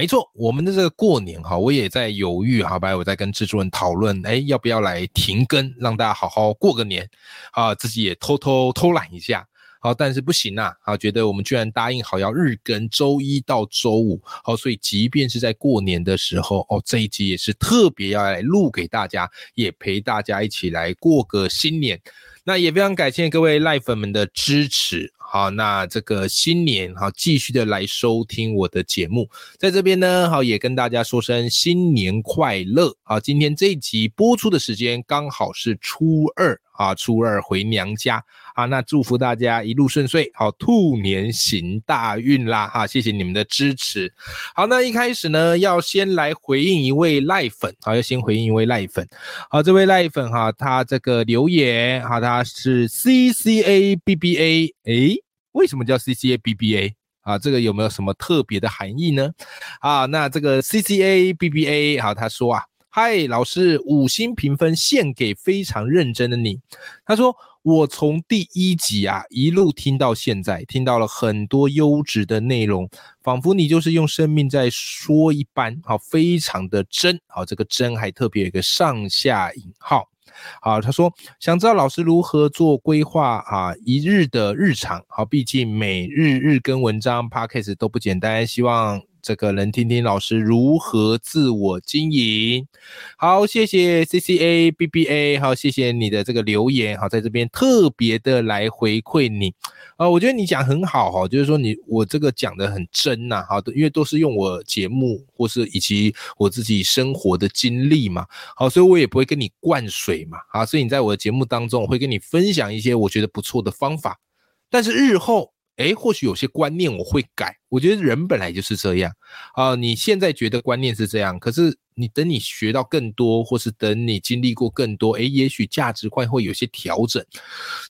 没错，我们的这个过年哈，我也在犹豫好吧我在跟制作人讨论，哎，要不要来停更，让大家好好过个年。啊，自己也偷偷偷懒一下，好，但是不行呐，啊，觉得我们居然答应好要日更，周一到周五，好，所以即便是在过年的时候，哦，这一集也是特别要来录给大家，也陪大家一起来过个新年。那也非常感谢各位赖粉们的支持，好，那这个新年好，继续的来收听我的节目，在这边呢，好也跟大家说声新年快乐，好，今天这一集播出的时间刚好是初二。啊，初二回娘家啊，那祝福大家一路顺遂，好，兔年行大运啦！哈，谢谢你们的支持。好，那一开始呢，要先来回应一位赖粉，好，要先回应一位赖粉。好，这位赖粉哈，他这个留言哈，他是 C C A B B A，诶，为什么叫 C C A B B A 啊？这个有没有什么特别的含义呢？啊，那这个 C C A B B A，好，他说啊。嗨，老师，五星评分献给非常认真的你。他说，我从第一集啊一路听到现在，听到了很多优质的内容，仿佛你就是用生命在说一般，好，非常的真，好，这个真还特别有一个上下引号。好，他说想知道老师如何做规划啊，一日的日常，好，毕竟每日日更文章 p a c k a g e 都不简单，希望。这个人听听老师如何自我经营。好，谢谢 C C A B B A，好，谢谢你的这个留言，好，在这边特别的来回馈你啊，我觉得你讲很好哈，就是说你我这个讲的很真呐，好的，因为都是用我节目或是以及我自己生活的经历嘛，好，所以我也不会跟你灌水嘛，好，所以你在我的节目当中，我会跟你分享一些我觉得不错的方法，但是日后。哎，或许有些观念我会改。我觉得人本来就是这样啊。你现在觉得观念是这样，可是你等你学到更多，或是等你经历过更多，哎，也许价值观会有些调整。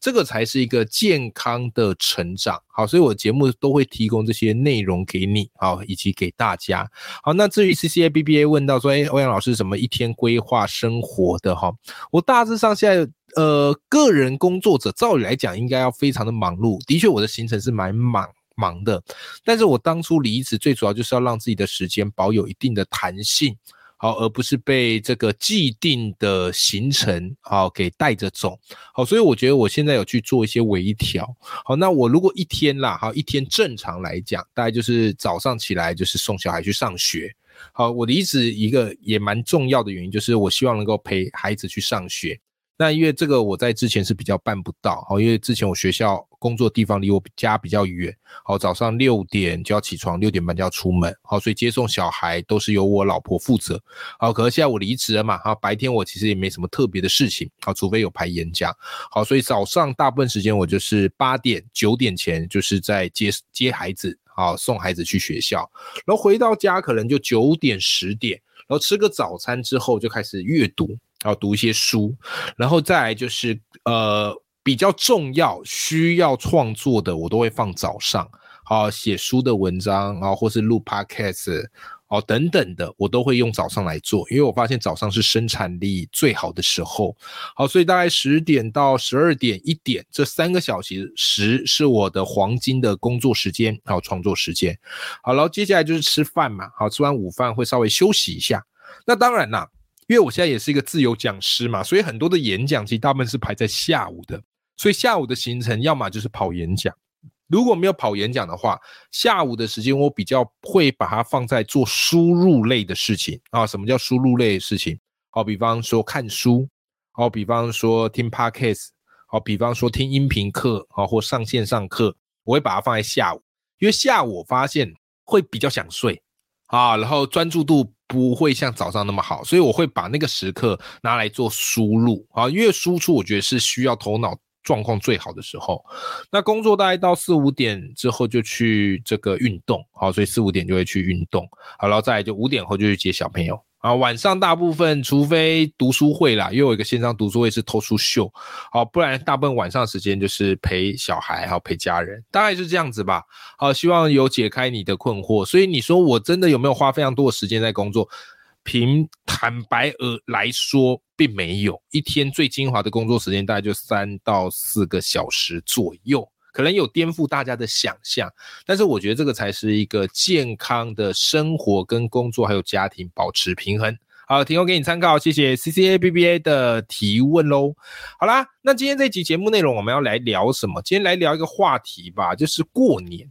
这个才是一个健康的成长。好，所以我节目都会提供这些内容给你，好，以及给大家。好，那至于 C C A B B A 问到说，哎，欧阳老师怎么一天规划生活的？哈，我大致上现在。呃，个人工作者照理来讲应该要非常的忙碌，的确我的行程是蛮忙忙的，但是我当初离职最主要就是要让自己的时间保有一定的弹性，好，而不是被这个既定的行程好给带着走，好，所以我觉得我现在有去做一些微调，好，那我如果一天啦，好，一天正常来讲，大概就是早上起来就是送小孩去上学，好，我离职一个也蛮重要的原因就是我希望能够陪孩子去上学。那因为这个我在之前是比较办不到，好，因为之前我学校工作地方离我家比较远，好，早上六点就要起床，六点半就要出门，好，所以接送小孩都是由我老婆负责，好，可是现在我离职了嘛，哈，白天我其实也没什么特别的事情，好，除非有排演讲，好，所以早上大部分时间我就是八点九点前就是在接接孩子，好，送孩子去学校，然后回到家可能就九点十点，然后吃个早餐之后就开始阅读。要读一些书，然后再来就是呃比较重要需要创作的，我都会放早上。好，写书的文章然啊，或是录 podcast 哦等等的，我都会用早上来做，因为我发现早上是生产力最好的时候。好，所以大概十点到十二点一点这三个小时时是我的黄金的工作时间，还有创作时间。好，然后接下来就是吃饭嘛。好，吃完午饭会稍微休息一下。那当然啦。因为我现在也是一个自由讲师嘛，所以很多的演讲其实大部分是排在下午的，所以下午的行程要么就是跑演讲，如果没有跑演讲的话，下午的时间我比较会把它放在做输入类的事情啊。什么叫输入类的事情？好，比方说看书，好，比方说听 podcast，好，比方说听音频课，好，或上线上课，我会把它放在下午，因为下午我发现会比较想睡啊，然后专注度。不会像早上那么好，所以我会把那个时刻拿来做输入。啊，因为输出我觉得是需要头脑状况最好的时候。那工作大概到四五点之后就去这个运动，好，所以四五点就会去运动，好，然后再来就五点后就去接小朋友，啊，晚上大部分除非读书会啦，又有一个线上读书会是偷书秀，好，不然大部分晚上时间就是陪小孩，还有陪家人，大概是这样子吧。好，希望有解开你的困惑。所以你说我真的有没有花非常多的时间在工作？凭坦白而来说，并没有。一天最精华的工作时间大概就三到四个小时左右。可能有颠覆大家的想象，但是我觉得这个才是一个健康的生活跟工作还有家庭保持平衡。好，提供给你参考，谢谢 C C A B B A 的提问喽。好啦，那今天这集节目内容我们要来聊什么？今天来聊一个话题吧，就是过年。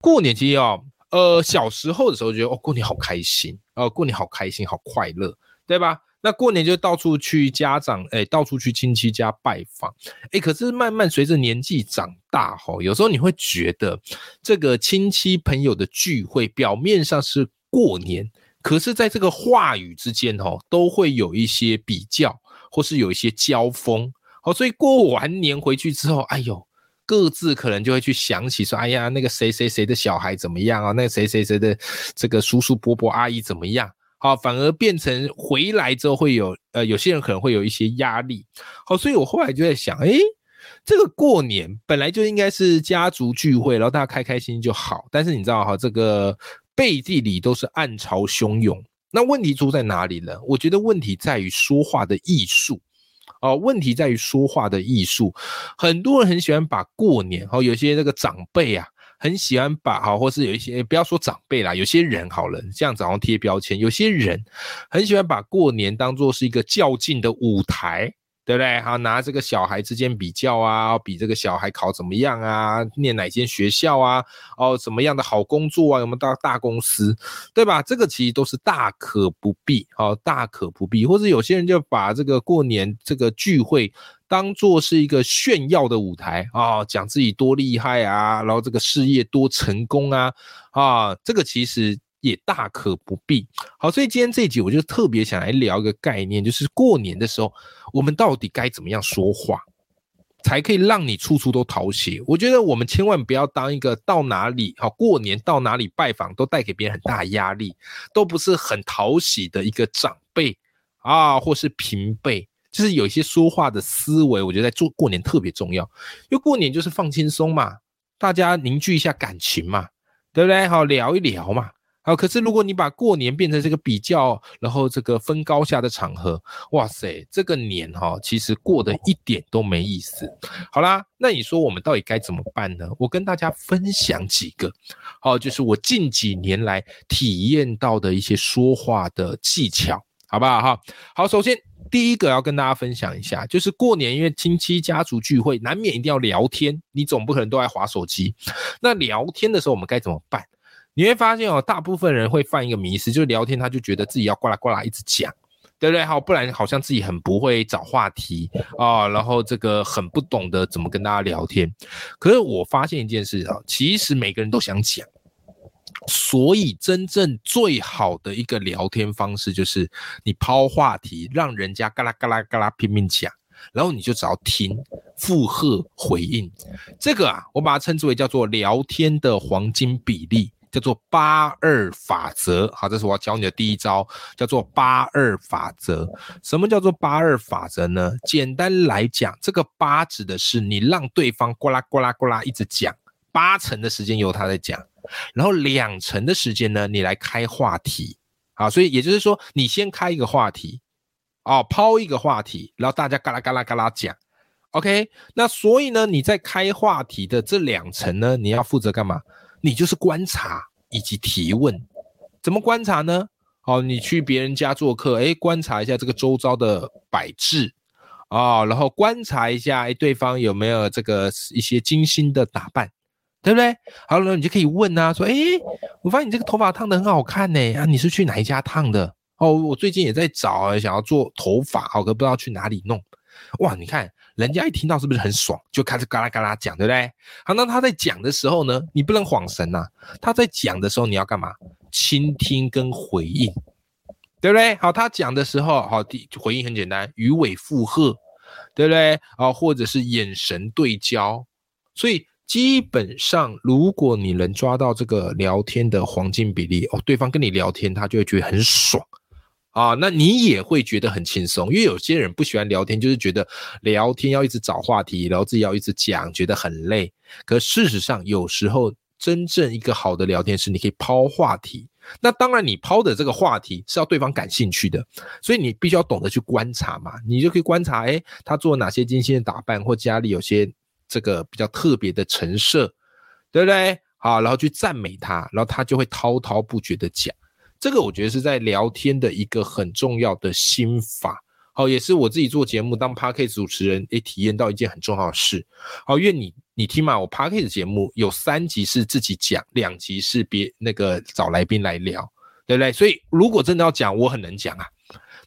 过年其实哦，呃，小时候的时候觉得哦，过年好开心哦，过年好开心，好快乐，对吧？那过年就到处去家长，哎，到处去亲戚家拜访，哎，可是慢慢随着年纪长大，吼，有时候你会觉得这个亲戚朋友的聚会，表面上是过年，可是在这个话语之间，吼，都会有一些比较，或是有一些交锋，好，所以过完年回去之后，哎呦，各自可能就会去想起说，哎呀，那个谁谁谁的小孩怎么样啊？那个谁谁谁的这个叔叔伯伯阿姨怎么样？好，反而变成回来之后会有，呃，有些人可能会有一些压力。好，所以我后来就在想，哎，这个过年本来就应该是家族聚会，然后大家开开心心就好。但是你知道哈，这个背地里都是暗潮汹涌。那问题出在哪里呢？我觉得问题在于说话的艺术。哦，问题在于说话的艺术。很多人很喜欢把过年，哦，有些那个长辈啊。很喜欢把好，或是有一些不要说长辈啦，有些人好了，这样子好像贴标签。有些人很喜欢把过年当做是一个较劲的舞台，对不对？好，拿这个小孩之间比较啊，比这个小孩考怎么样啊，念哪间学校啊，哦，什么样的好工作啊，有没有到大公司，对吧？这个其实都是大可不必，好，大可不必。或者有些人就把这个过年这个聚会。当做是一个炫耀的舞台啊，讲自己多厉害啊，然后这个事业多成功啊，啊，这个其实也大可不必。好，所以今天这一集我就特别想来聊一个概念，就是过年的时候，我们到底该怎么样说话，才可以让你处处都讨喜？我觉得我们千万不要当一个到哪里好过年到哪里拜访都带给别人很大压力，都不是很讨喜的一个长辈啊，或是平辈。就是有一些说话的思维，我觉得在做过年特别重要，因为过年就是放轻松嘛，大家凝聚一下感情嘛，对不对？好聊一聊嘛。好，可是如果你把过年变成这个比较，然后这个分高下的场合，哇塞，这个年哈，其实过得一点都没意思。好啦，那你说我们到底该怎么办呢？我跟大家分享几个，好，就是我近几年来体验到的一些说话的技巧，好不好？哈，好，首先。第一个要跟大家分享一下，就是过年因为亲戚家族聚会，难免一定要聊天，你总不可能都在划手机。那聊天的时候，我们该怎么办？你会发现哦，大部分人会犯一个迷失，就是聊天他就觉得自己要呱啦呱啦一直讲，对不对？好，不然好像自己很不会找话题啊，然后这个很不懂得怎么跟大家聊天。可是我发现一件事啊，其实每个人都想讲。所以，真正最好的一个聊天方式就是你抛话题，让人家嘎啦嘎啦嘎啦拼命讲，然后你就只要听、附和、回应。这个啊，我把它称之为叫做聊天的黄金比例，叫做八二法则。好，这是我要教你的第一招，叫做八二法则。什么叫做八二法则呢？简单来讲，这个八指的是你让对方呱啦呱啦呱啦一直讲，八成的时间由他在讲。然后两成的时间呢，你来开话题，好，所以也就是说，你先开一个话题，哦，抛一个话题，然后大家嘎啦嘎啦嘎啦讲，OK，那所以呢，你在开话题的这两层呢，你要负责干嘛？你就是观察以及提问，怎么观察呢？哦，你去别人家做客，哎，观察一下这个周遭的摆置，啊，然后观察一下，哎，对方有没有这个一些精心的打扮。对不对？好了，你就可以问啊，说，哎，我发现你这个头发烫的很好看呢，啊，你是去哪一家烫的？哦，我最近也在找，想要做头发，好，可不知道去哪里弄。哇，你看人家一听到是不是很爽，就开始嘎啦嘎啦讲，对不对？好，那他在讲的时候呢，你不能晃神呐。他在讲的时候，你要干嘛？倾听跟回应，对不对？好，他讲的时候，好，回应很简单，鱼尾附和，对不对？啊，或者是眼神对焦，所以。基本上，如果你能抓到这个聊天的黄金比例哦，对方跟你聊天，他就会觉得很爽啊，那你也会觉得很轻松，因为有些人不喜欢聊天，就是觉得聊天要一直找话题，然后自己要一直讲，觉得很累。可事实上，有时候真正一个好的聊天是你可以抛话题。那当然，你抛的这个话题是要对方感兴趣的，所以你必须要懂得去观察嘛。你就可以观察，哎，他做哪些精心的打扮，或家里有些这个比较特别的陈设，对不对？好，然后去赞美他，然后他就会滔滔不绝的讲。这个我觉得是在聊天的一个很重要的心法，好，也是我自己做节目当 p a r k e 主持人也体验到一件很重要的事，好，因为你你听嘛，我 p a r k e 的节目有三集是自己讲，两集是别那个找来宾来聊，对不对？所以如果真的要讲，我很能讲啊，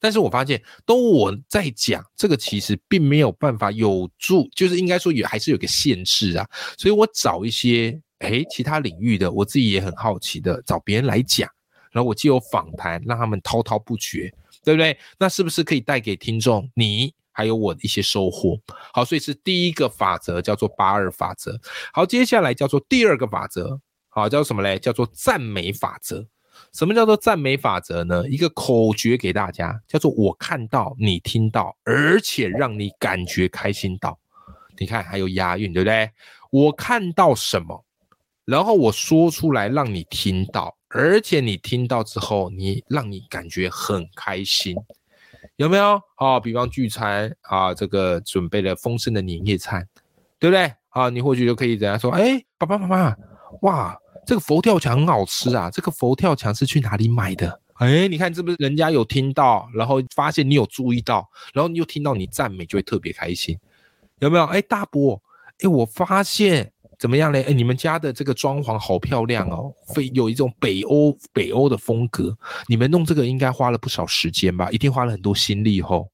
但是我发现都我在讲，这个其实并没有办法有助，就是应该说也还是有个限制啊，所以我找一些诶其他领域的，我自己也很好奇的找别人来讲。然后我既有访谈，让他们滔滔不绝，对不对？那是不是可以带给听众你还有我的一些收获？好，所以是第一个法则叫做八二法则。好，接下来叫做第二个法则，好，叫做什么嘞？叫做赞美法则。什么叫做赞美法则呢？一个口诀给大家，叫做我看到你听到，而且让你感觉开心到。你看还有押韵，对不对？我看到什么，然后我说出来让你听到。而且你听到之后，你让你感觉很开心，有没有？啊，比方聚餐啊，这个准备了丰盛的年夜餐，对不对？啊，你或许就可以怎样说？哎，爸爸妈妈，哇，这个佛跳墙很好吃啊！这个佛跳墙是去哪里买的？哎，你看是不是人家有听到，然后发现你有注意到，然后你又听到你赞美，就会特别开心，有没有？哎，大伯，哎，我发现。怎么样嘞？哎，你们家的这个装潢好漂亮哦，非有一种北欧北欧的风格。你们弄这个应该花了不少时间吧？一定花了很多心力吼，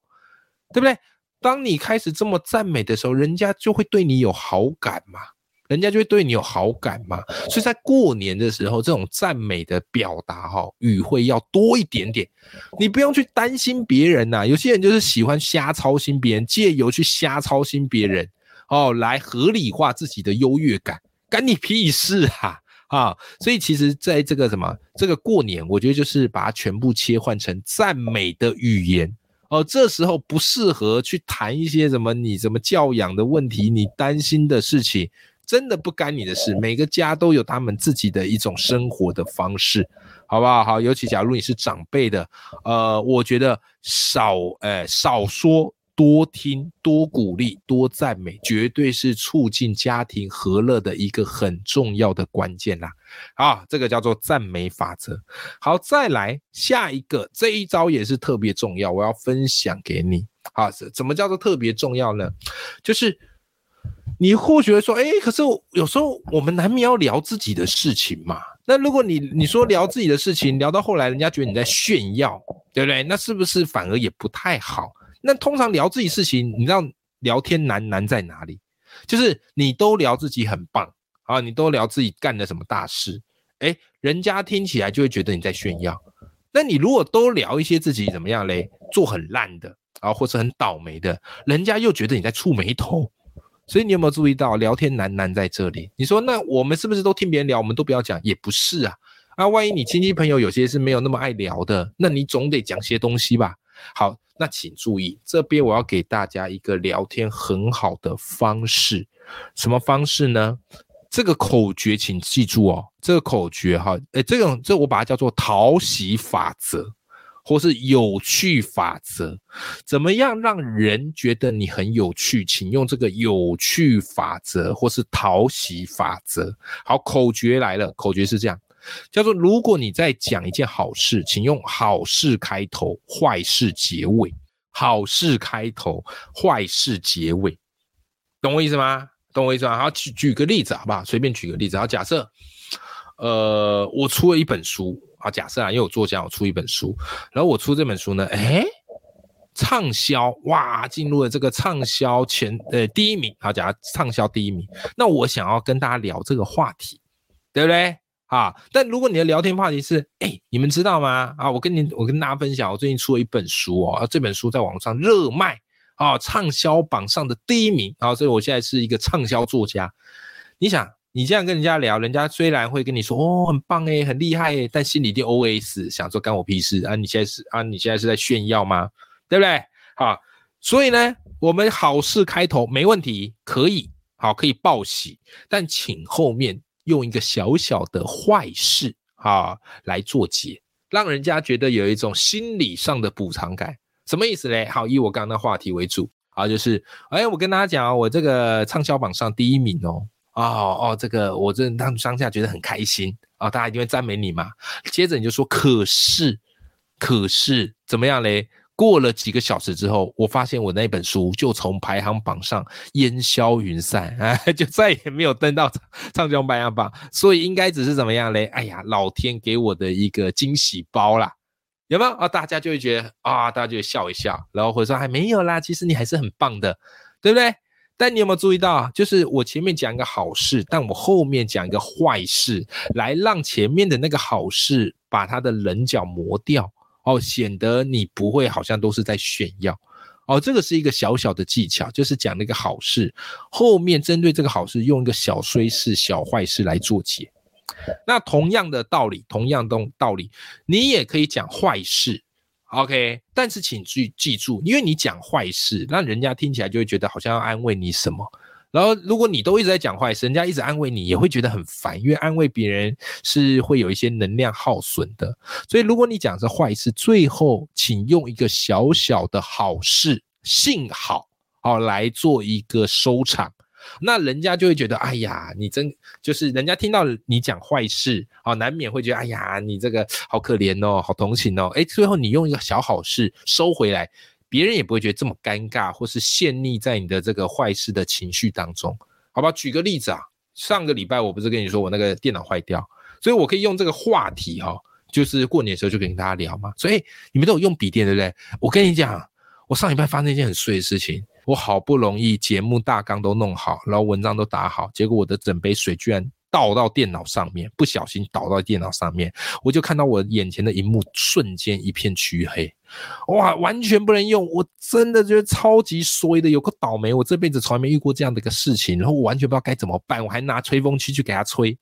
对不对？当你开始这么赞美的时候，人家就会对你有好感嘛，人家就会对你有好感嘛。所以在过年的时候，这种赞美的表达哈，语汇要多一点点。你不用去担心别人呐，有些人就是喜欢瞎操心别人，借由去瞎操心别人。哦，来合理化自己的优越感，干你屁事啊！啊，所以其实在这个什么这个过年，我觉得就是把它全部切换成赞美的语言哦。这时候不适合去谈一些什么你怎么教养的问题，你担心的事情，真的不干你的事。每个家都有他们自己的一种生活的方式，好不好？好，尤其假如你是长辈的，呃，我觉得少，呃，少说。多听、多鼓励、多赞美，绝对是促进家庭和乐的一个很重要的关键啦！好，这个叫做赞美法则。好，再来下一个，这一招也是特别重要，我要分享给你。好，怎么叫做特别重要呢？就是你或许会说，哎，可是有时候我们难免要聊自己的事情嘛。那如果你你说聊自己的事情，聊到后来，人家觉得你在炫耀，对不对？那是不是反而也不太好？那通常聊自己事情，你知道聊天难难在哪里？就是你都聊自己很棒啊，你都聊自己干了什么大事，哎，人家听起来就会觉得你在炫耀。那你如果都聊一些自己怎么样嘞，做很烂的啊，或是很倒霉的，人家又觉得你在触眉头。所以你有没有注意到聊天难难在这里？你说那我们是不是都听别人聊，我们都不要讲？也不是啊。啊，万一你亲戚朋友有些是没有那么爱聊的，那你总得讲些东西吧？好。那请注意，这边我要给大家一个聊天很好的方式，什么方式呢？这个口诀，请记住哦。这个口诀哈，哎，这种这我把它叫做讨喜法则，或是有趣法则。怎么样让人觉得你很有趣？请用这个有趣法则，或是讨喜法则。好，口诀来了，口诀是这样。叫做，如果你在讲一件好事，请用好事开头，坏事结尾。好事开头，坏事结尾，懂我意思吗？懂我意思吗？好，举举个例子好不好？随便举个例子。好，假设，呃，我出了一本书。好，假设啊，因为我作家，我出一本书，然后我出这本书呢，哎，畅销，哇，进入了这个畅销前，呃，第一名。好，假设畅销第一名，那我想要跟大家聊这个话题，对不对？啊！但如果你的聊天话题是，哎，你们知道吗？啊，我跟你，我跟大家分享，我最近出了一本书哦，这本书在网上热卖啊，畅销榜上的第一名啊，所以我现在是一个畅销作家。你想，你这样跟人家聊，人家虽然会跟你说哦很棒哎，很厉害哎，但心里就 OS 想说干我屁事啊！你现在是啊，你现在是在炫耀吗？对不对？好，所以呢，我们好事开头没问题，可以好可以报喜，但请后面用一个小小的坏事啊来做结，让人家觉得有一种心理上的补偿感。什么意思嘞？好，以我刚刚的话题为主啊，就是哎，我跟大家讲我这个畅销榜上第一名哦，哦哦，这个我这让当下觉得很开心啊，大家一定会赞美你嘛。接着你就说，可是，可是怎么样嘞？过了几个小时之后，我发现我那本书就从排行榜上烟消云散，哎，就再也没有登到畅销排行榜。所以应该只是怎么样嘞？哎呀，老天给我的一个惊喜包啦。有没有啊？大家就会觉得啊，大家就会笑一笑，然后或者说还没有啦，其实你还是很棒的，对不对？但你有没有注意到，就是我前面讲一个好事，但我后面讲一个坏事，来让前面的那个好事把它的棱角磨掉哦，显得你不会好像都是在炫耀哦。这个是一个小小的技巧，就是讲那个好事，后面针对这个好事用一个小衰事、小坏事来做解。那同样的道理，同样的道理，你也可以讲坏事，OK？但是请记记住，因为你讲坏事，让人家听起来就会觉得好像要安慰你什么。然后，如果你都一直在讲坏事，人家一直安慰你，也会觉得很烦，因为安慰别人是会有一些能量耗损的。所以，如果你讲是坏事，最后请用一个小小的好事，幸好好来做一个收场。那人家就会觉得，哎呀，你真就是人家听到你讲坏事，啊，难免会觉得，哎呀，你这个好可怜哦，好同情哦，哎，最后你用一个小好事收回来，别人也不会觉得这么尴尬，或是陷溺在你的这个坏事的情绪当中，好吧？举个例子啊，上个礼拜我不是跟你说我那个电脑坏掉，所以我可以用这个话题哈，就是过年的时候就跟大家聊嘛，所以你们都有用笔电对不对？我跟你讲，我上礼拜发生一件很碎的事情。我好不容易节目大纲都弄好，然后文章都打好，结果我的整杯水居然倒到电脑上面，不小心倒到电脑上面，我就看到我眼前的荧幕瞬间一片黢黑，哇，完全不能用，我真的觉得超级衰的，有个倒霉，我这辈子从来没遇过这样的一个事情，然后我完全不知道该怎么办，我还拿吹风机去给它吹。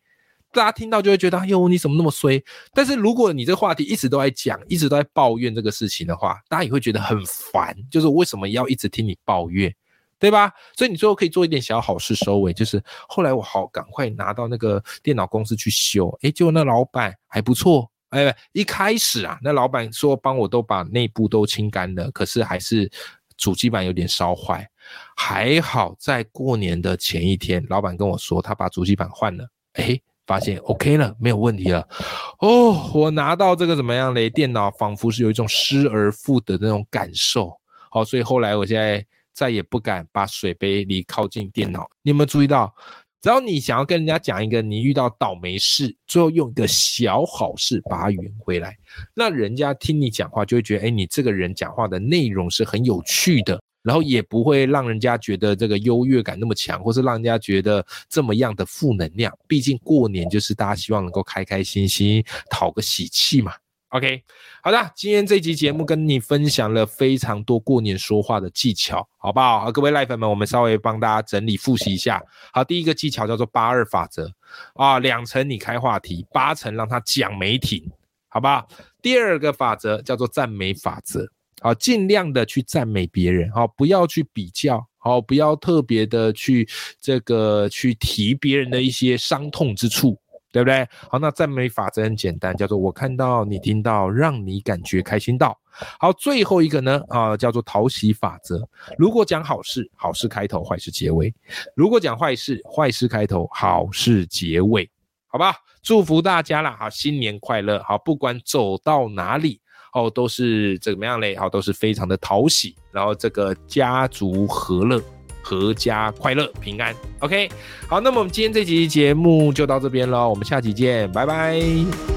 大家听到就会觉得，哎呦，你怎么那么衰？但是如果你这个话题一直都在讲，一直都在抱怨这个事情的话，大家也会觉得很烦。就是为什么要一直听你抱怨，对吧？所以你最后可以做一点小好事收尾。就是后来我好赶快拿到那个电脑公司去修，哎，结果那老板还不错，哎，一开始啊，那老板说帮我都把内部都清干了，可是还是主机板有点烧坏。还好在过年的前一天，老板跟我说他把主机板换了，哎。发现 OK 了，没有问题了。哦，我拿到这个怎么样嘞？电脑仿佛是有一种失而复得那种感受。好，所以后来我现在再也不敢把水杯离靠近电脑。你有没有注意到？只要你想要跟人家讲一个你遇到倒霉事，最后用一个小好事把它圆回来，那人家听你讲话就会觉得，哎，你这个人讲话的内容是很有趣的。然后也不会让人家觉得这个优越感那么强，或是让人家觉得这么样的负能量。毕竟过年就是大家希望能够开开心心，讨个喜气嘛。OK，好的，今天这集节目跟你分享了非常多过年说话的技巧，好不好？各位赖粉们，我们稍微帮大家整理复习一下。好，第一个技巧叫做八二法则啊，两成你开话题，八成让他讲没停，好不好？第二个法则叫做赞美法则。好，尽量的去赞美别人，好，不要去比较，好，不要特别的去这个去提别人的一些伤痛之处，对不对？好，那赞美法则很简单，叫做我看到你听到，让你感觉开心到。好，最后一个呢，啊，叫做讨喜法则。如果讲好事，好事开头，坏事结尾；如果讲坏事，坏事开头，好事结尾。好吧，祝福大家啦，好，新年快乐，好，不管走到哪里。哦，都是怎么样嘞？好，都是非常的讨喜，然后这个家族和乐、阖家快乐、平安。OK，好，那么我们今天这集节目就到这边了，我们下期见，拜拜。